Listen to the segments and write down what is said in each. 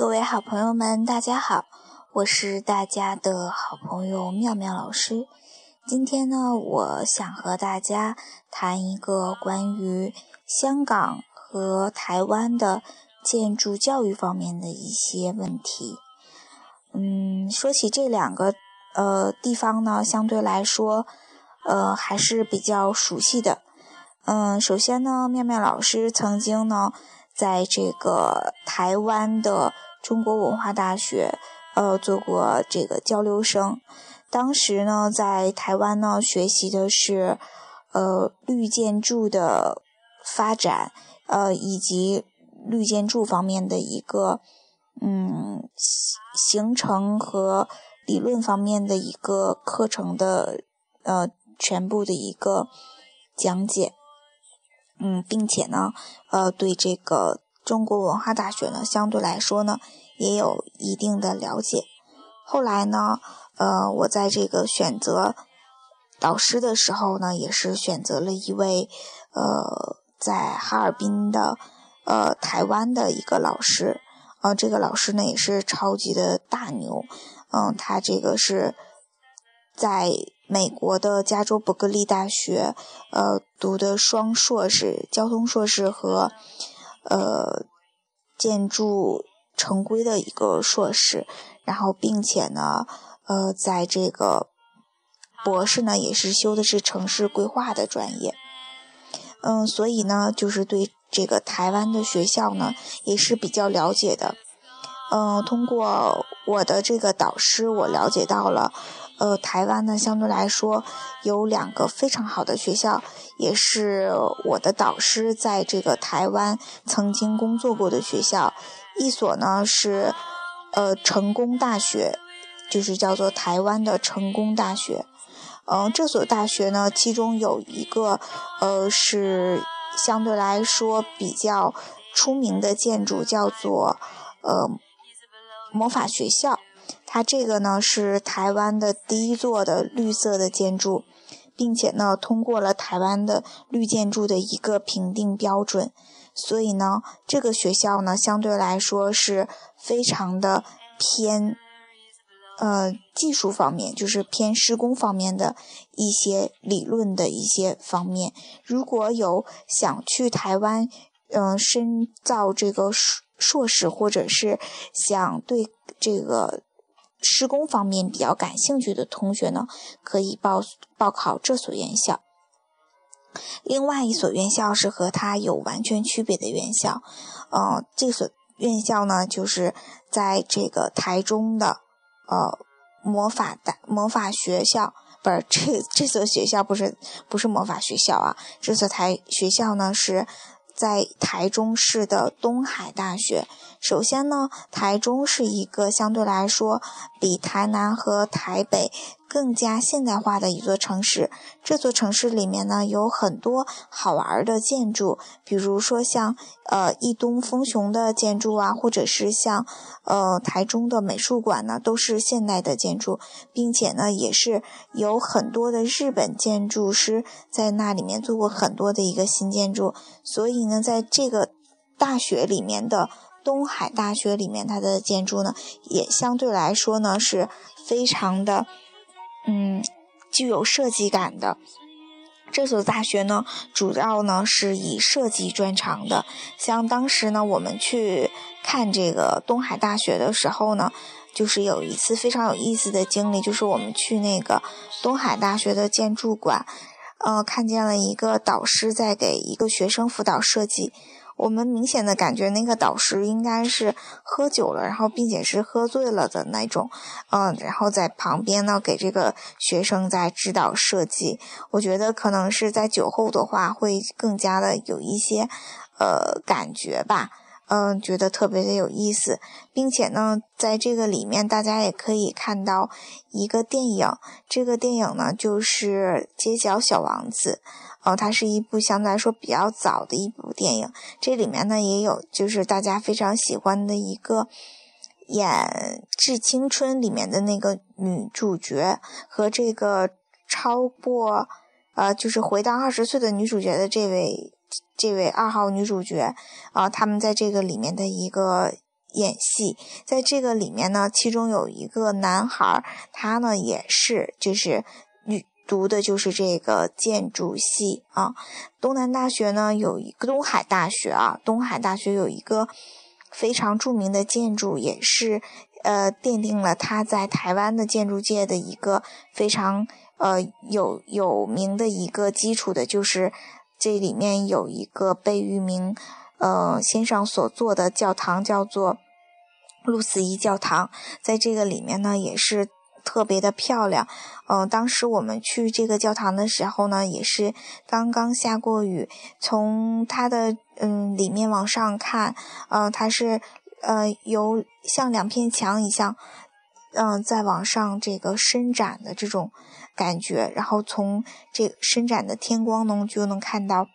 各位好朋友们，大家好，我是大家的好朋友妙妙老师。今天呢，我想和大家谈一个关于香港和台湾的建筑教育方面的一些问题。嗯，说起这两个呃地方呢，相对来说，呃还是比较熟悉的。嗯，首先呢，妙妙老师曾经呢，在这个台湾的。中国文化大学，呃，做过这个交流生。当时呢，在台湾呢，学习的是，呃，绿建筑的发展，呃，以及绿建筑方面的一个，嗯，形成和理论方面的一个课程的，呃，全部的一个讲解。嗯，并且呢，呃，对这个。中国文化大学呢，相对来说呢，也有一定的了解。后来呢，呃，我在这个选择导师的时候呢，也是选择了一位呃，在哈尔滨的呃台湾的一个老师。呃，这个老师呢，也是超级的大牛。嗯，他这个是在美国的加州伯克利大学呃读的双硕士，交通硕士和。呃，建筑成规的一个硕士，然后并且呢，呃，在这个博士呢也是修的是城市规划的专业，嗯，所以呢，就是对这个台湾的学校呢也是比较了解的，嗯，通过我的这个导师，我了解到了。呃，台湾呢，相对来说有两个非常好的学校，也是我的导师在这个台湾曾经工作过的学校。一所呢是呃成功大学，就是叫做台湾的成功大学。嗯，这所大学呢，其中有一个呃是相对来说比较出名的建筑，叫做呃魔法学校。它这个呢是台湾的第一座的绿色的建筑，并且呢通过了台湾的绿建筑的一个评定标准，所以呢这个学校呢相对来说是非常的偏，呃技术方面就是偏施工方面的一些理论的一些方面。如果有想去台湾，嗯深造这个硕硕士，或者是想对这个。施工方面比较感兴趣的同学呢，可以报报考这所院校。另外一所院校是和它有完全区别的院校，呃，这所院校呢，就是在这个台中的呃魔法大魔法学校，不是这这所学校不是不是魔法学校啊，这所台学校呢是。在台中市的东海大学。首先呢，台中是一个相对来说比台南和台北。更加现代化的一座城市，这座城市里面呢有很多好玩的建筑，比如说像呃一东风雄的建筑啊，或者是像呃台中的美术馆呢，都是现代的建筑，并且呢也是有很多的日本建筑师在那里面做过很多的一个新建筑，所以呢在这个大学里面的东海大学里面，它的建筑呢也相对来说呢是非常的。嗯，具有设计感的这所大学呢，主要呢是以设计专长的。像当时呢，我们去看这个东海大学的时候呢，就是有一次非常有意思的经历，就是我们去那个东海大学的建筑馆，呃，看见了一个导师在给一个学生辅导设计。我们明显的感觉那个导师应该是喝酒了，然后并且是喝醉了的那种，嗯，然后在旁边呢给这个学生在指导设计。我觉得可能是在酒后的话会更加的有一些，呃，感觉吧。嗯，觉得特别的有意思，并且呢，在这个里面，大家也可以看到一个电影。这个电影呢，就是《街角小王子》。哦，它是一部相对来说比较早的一部电影。这里面呢，也有就是大家非常喜欢的一个演《致青春》里面的那个女主角，和这个超过呃，就是回到二十岁的女主角的这位。这位二号女主角，啊，他们在这个里面的一个演戏。在这个里面呢，其中有一个男孩，他呢也是就是女读的就是这个建筑系啊。东南大学呢有一个东海大学啊，东海大学有一个非常著名的建筑，也是呃奠定了他在台湾的建筑界的一个非常呃有有名的一个基础的，就是这里面有一个被誉名。呃，先生所做的教堂叫做路思义教堂，在这个里面呢也是特别的漂亮。嗯，当时我们去这个教堂的时候呢，也是刚刚下过雨，从它的嗯里面往上看，呃，它是呃有像两片墙一样，嗯，在往上这个伸展的这种感觉，然后从这伸展的天光能就能看到。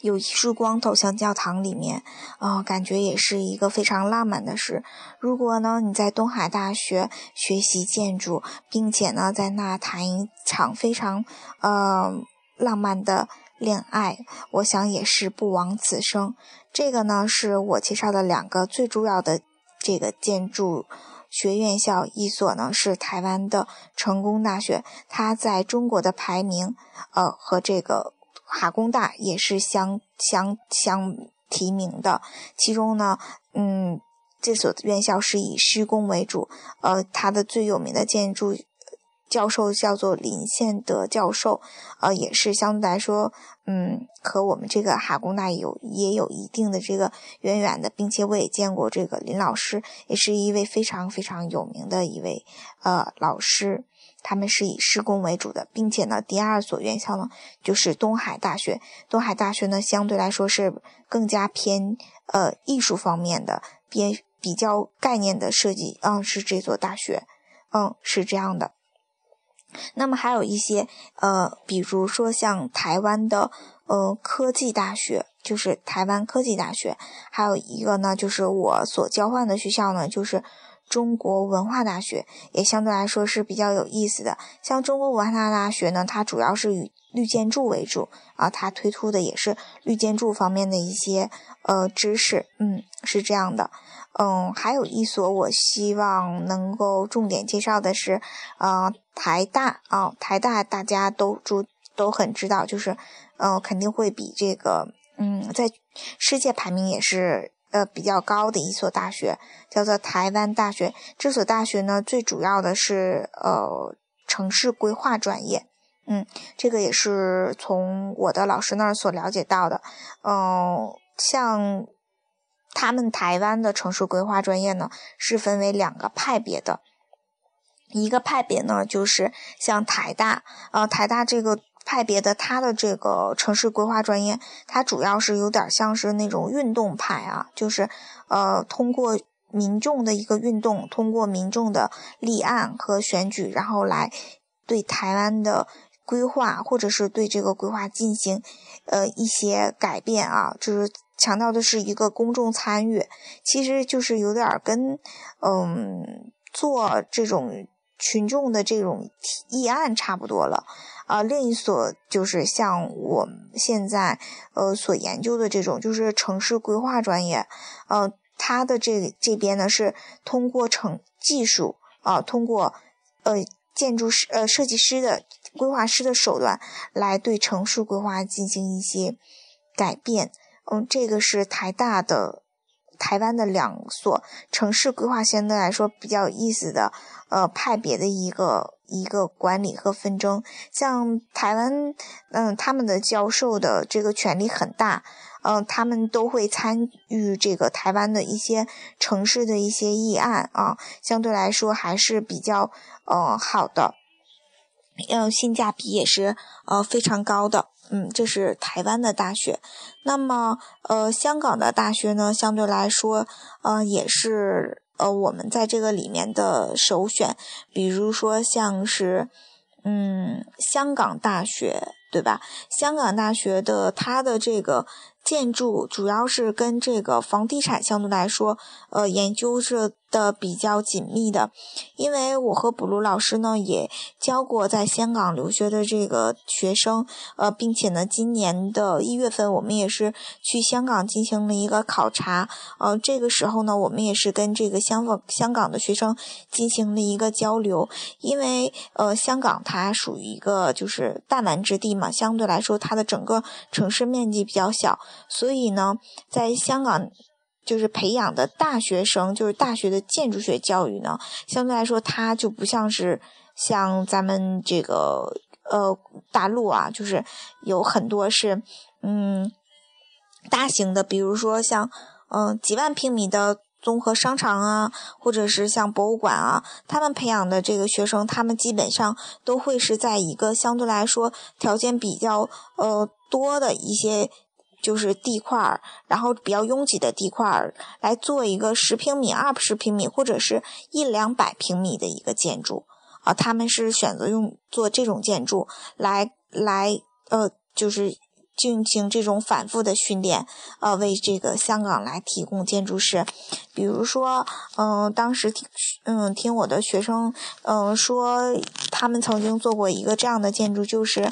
有一束光投向教堂里面，啊，感觉也是一个非常浪漫的事。如果呢你在东海大学学习建筑，并且呢在那谈一场非常呃浪漫的恋爱，我想也是不枉此生。这个呢是我介绍的两个最主要的这个建筑学院校，一所呢是台湾的成功大学，它在中国的排名，呃和这个。哈工大也是相相相提名的，其中呢，嗯，这所院校是以施工为主，呃，它的最有名的建筑教授叫做林宪德教授，呃，也是相对来说，嗯，和我们这个哈工大有也有一定的这个渊源的，并且我也见过这个林老师，也是一位非常非常有名的一位呃老师。他们是以施工为主的，并且呢，第二所院校呢就是东海大学。东海大学呢相对来说是更加偏呃艺术方面的，比比较概念的设计嗯，是这所大学，嗯，是这样的。那么还有一些呃，比如说像台湾的呃科技大学，就是台湾科技大学，还有一个呢就是我所交换的学校呢就是。中国文化大学也相对来说是比较有意思的。像中国文化大学呢，它主要是以绿建筑为主啊，它推出的也是绿建筑方面的一些呃知识。嗯，是这样的。嗯，还有一所我希望能够重点介绍的是，呃，台大啊，台大大家都注都很知道，就是嗯，肯定会比这个嗯，在世界排名也是。呃，比较高的一所大学叫做台湾大学。这所大学呢，最主要的是呃城市规划专业。嗯，这个也是从我的老师那儿所了解到的。嗯，像他们台湾的城市规划专业呢，是分为两个派别的。一个派别呢，就是像台大，呃，台大这个。派别的，他的这个城市规划专业，它主要是有点像是那种运动派啊，就是呃，通过民众的一个运动，通过民众的立案和选举，然后来对台湾的规划，或者是对这个规划进行呃一些改变啊，就是强调的是一个公众参与，其实就是有点跟嗯做这种群众的这种议案差不多了。啊，另一所就是像我现在呃所研究的这种，就是城市规划专业，呃，它的这这边呢是通过城技术啊，通过呃建筑师呃设计师的规划师的手段来对城市规划进行一些改变。嗯，这个是台大的台湾的两所城市规划相对来说比较有意思的呃派别的一个。一个管理和纷争，像台湾，嗯，他们的教授的这个权力很大，嗯，他们都会参与这个台湾的一些城市的一些议案啊，相对来说还是比较呃好的，嗯，性价比也是呃非常高的，嗯，这是台湾的大学。那么呃，香港的大学呢，相对来说，呃，也是。呃，我们在这个里面的首选，比如说像是，嗯，香港大学，对吧？香港大学的它的这个建筑主要是跟这个房地产相对来说，呃，研究是的比较紧密的。因为我和卜鲁老师呢也教过在香港留学的这个学生，呃，并且呢，今年的一月份我们也是去香港进行了一个考察，呃，这个时候呢，我们也是跟这个香港香港的学生进行了一个交流。因为呃，香港它属于一个就是弹丸之地嘛，相对来说它的整个城市面积比较小。所以呢，在香港，就是培养的大学生，就是大学的建筑学教育呢，相对来说，它就不像是像咱们这个呃大陆啊，就是有很多是嗯大型的，比如说像嗯几万平米的综合商场啊，或者是像博物馆啊，他们培养的这个学生，他们基本上都会是在一个相对来说条件比较呃多的一些。就是地块儿，然后比较拥挤的地块儿来做一个十平米、二十平米或者是一两百平米的一个建筑啊，他们是选择用做这种建筑来来呃，就是进行这种反复的训练，呃，为这个香港来提供建筑师。比如说，嗯，当时听嗯听我的学生嗯说，他们曾经做过一个这样的建筑，就是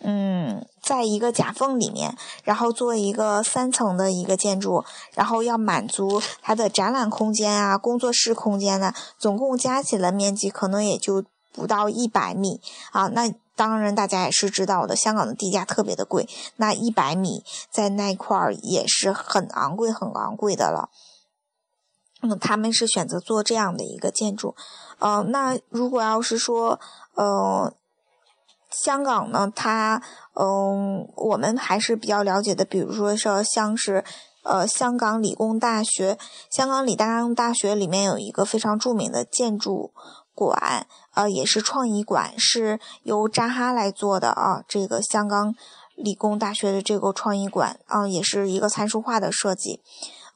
嗯。在一个夹缝里面，然后做一个三层的一个建筑，然后要满足它的展览空间啊、工作室空间呢，总共加起来面积可能也就不到一百米啊。那当然大家也是知道的，香港的地价特别的贵，那一百米在那块儿也是很昂贵、很昂贵的了。嗯，他们是选择做这样的一个建筑，呃，那如果要是说，呃。香港呢，它嗯，我们还是比较了解的，比如说说像是呃香港理工大学，香港理工大学里面有一个非常著名的建筑馆，呃，也是创意馆，是由扎哈来做的啊。这个香港理工大学的这个创意馆啊，也是一个参数化的设计，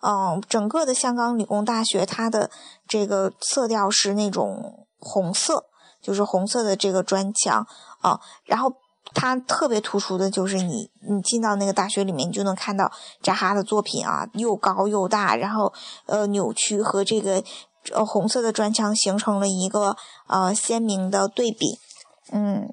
嗯，整个的香港理工大学它的这个色调是那种红色。就是红色的这个砖墙啊，然后它特别突出的就是你，你进到那个大学里面，你就能看到扎哈的作品啊，又高又大，然后呃扭曲和这个呃红色的砖墙形成了一个呃鲜明的对比，嗯，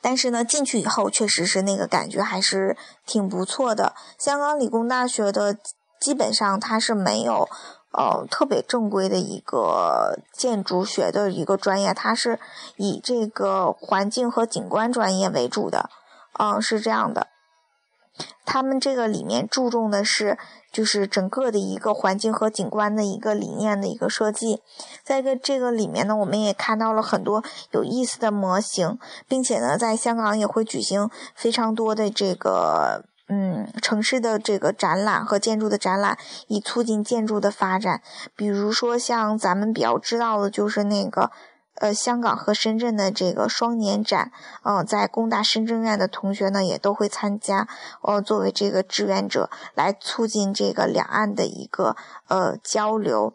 但是呢，进去以后确实是那个感觉还是挺不错的。香港理工大学的基本上它是没有。呃，特别正规的一个建筑学的一个专业，它是以这个环境和景观专业为主的，嗯，是这样的。他们这个里面注重的是，就是整个的一个环境和景观的一个理念的一个设计。在个这个里面呢，我们也看到了很多有意思的模型，并且呢，在香港也会举行非常多的这个。嗯，城市的这个展览和建筑的展览，以促进建筑的发展。比如说，像咱们比较知道的，就是那个，呃，香港和深圳的这个双年展。嗯，在工大深圳院的同学呢，也都会参加，呃，作为这个志愿者，来促进这个两岸的一个呃交流。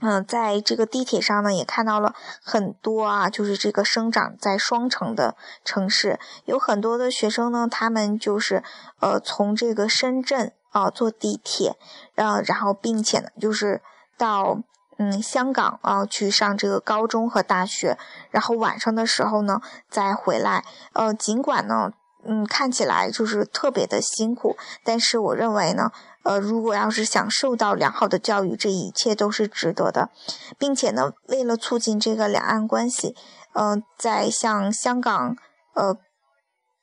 嗯，在这个地铁上呢，也看到了很多啊，就是这个生长在双城的城市，有很多的学生呢，他们就是呃从这个深圳啊坐地铁，呃，然后并且呢，就是到嗯香港啊去上这个高中和大学，然后晚上的时候呢再回来。呃，尽管呢，嗯，看起来就是特别的辛苦，但是我认为呢。呃，如果要是想受到良好的教育，这一切都是值得的，并且呢，为了促进这个两岸关系，呃，在像香港呃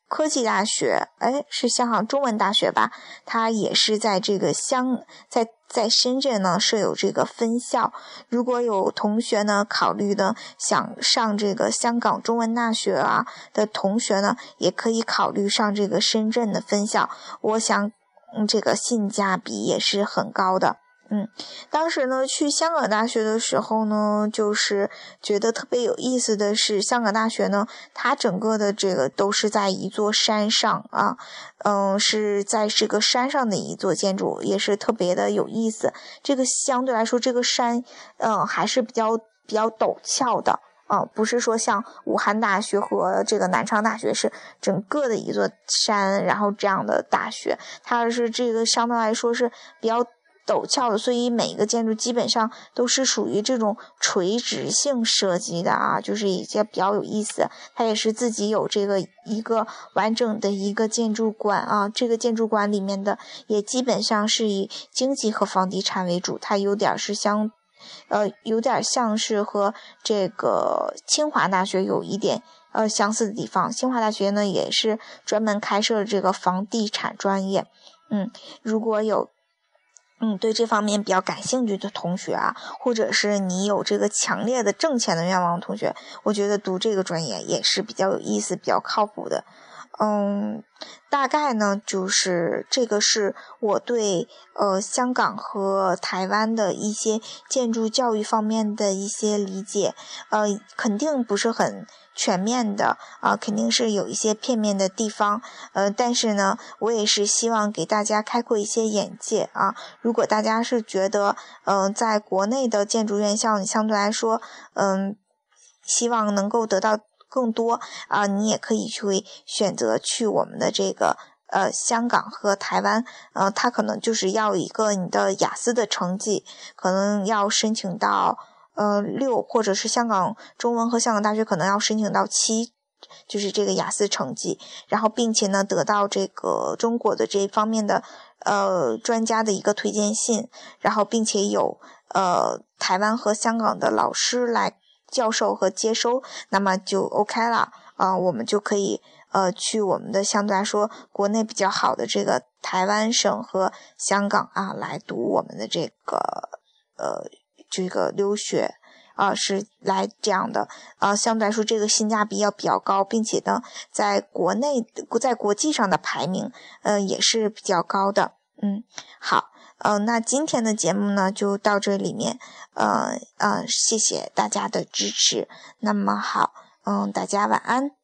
科技大学，哎，是香港中文大学吧？它也是在这个香在在深圳呢设有这个分校。如果有同学呢考虑的想上这个香港中文大学啊的同学呢，也可以考虑上这个深圳的分校。我想。嗯，这个性价比也是很高的。嗯，当时呢去香港大学的时候呢，就是觉得特别有意思的是，香港大学呢，它整个的这个都是在一座山上啊，嗯，是在这个山上的一座建筑，也是特别的有意思。这个相对来说，这个山，嗯，还是比较比较陡峭的。啊，不是说像武汉大学和这个南昌大学是整个的一座山，然后这样的大学，它是这个相对来说是比较。陡峭的，所以每一个建筑基本上都是属于这种垂直性设计的啊，就是一些比较有意思。它也是自己有这个一个完整的一个建筑馆啊，这个建筑馆里面的也基本上是以经济和房地产为主，它有点是相，呃，有点像是和这个清华大学有一点呃相似的地方。清华大学呢也是专门开设这个房地产专业，嗯，如果有。嗯，对这方面比较感兴趣的同学啊，或者是你有这个强烈的挣钱的愿望的同学，我觉得读这个专业也是比较有意思、比较靠谱的。嗯，大概呢，就是这个是我对呃香港和台湾的一些建筑教育方面的一些理解，呃，肯定不是很。全面的啊，肯定是有一些片面的地方，呃，但是呢，我也是希望给大家开阔一些眼界啊。如果大家是觉得，嗯，在国内的建筑院校，你相对来说，嗯，希望能够得到更多啊，你也可以去选择去我们的这个呃香港和台湾，呃，它可能就是要一个你的雅思的成绩，可能要申请到。呃，六或者是香港中文和香港大学可能要申请到七，就是这个雅思成绩，然后并且呢得到这个中国的这方面的呃专家的一个推荐信，然后并且有呃台湾和香港的老师来教授和接收，那么就 OK 了啊，我们就可以呃去我们的相对来说国内比较好的这个台湾省和香港啊来读我们的这个呃。这个留学啊是来这样的啊，相对来说这个性价比要比较高，并且呢，在国内在国际上的排名，嗯，也是比较高的。嗯，好，嗯，那今天的节目呢就到这里面，嗯嗯，谢谢大家的支持。那么好，嗯，大家晚安。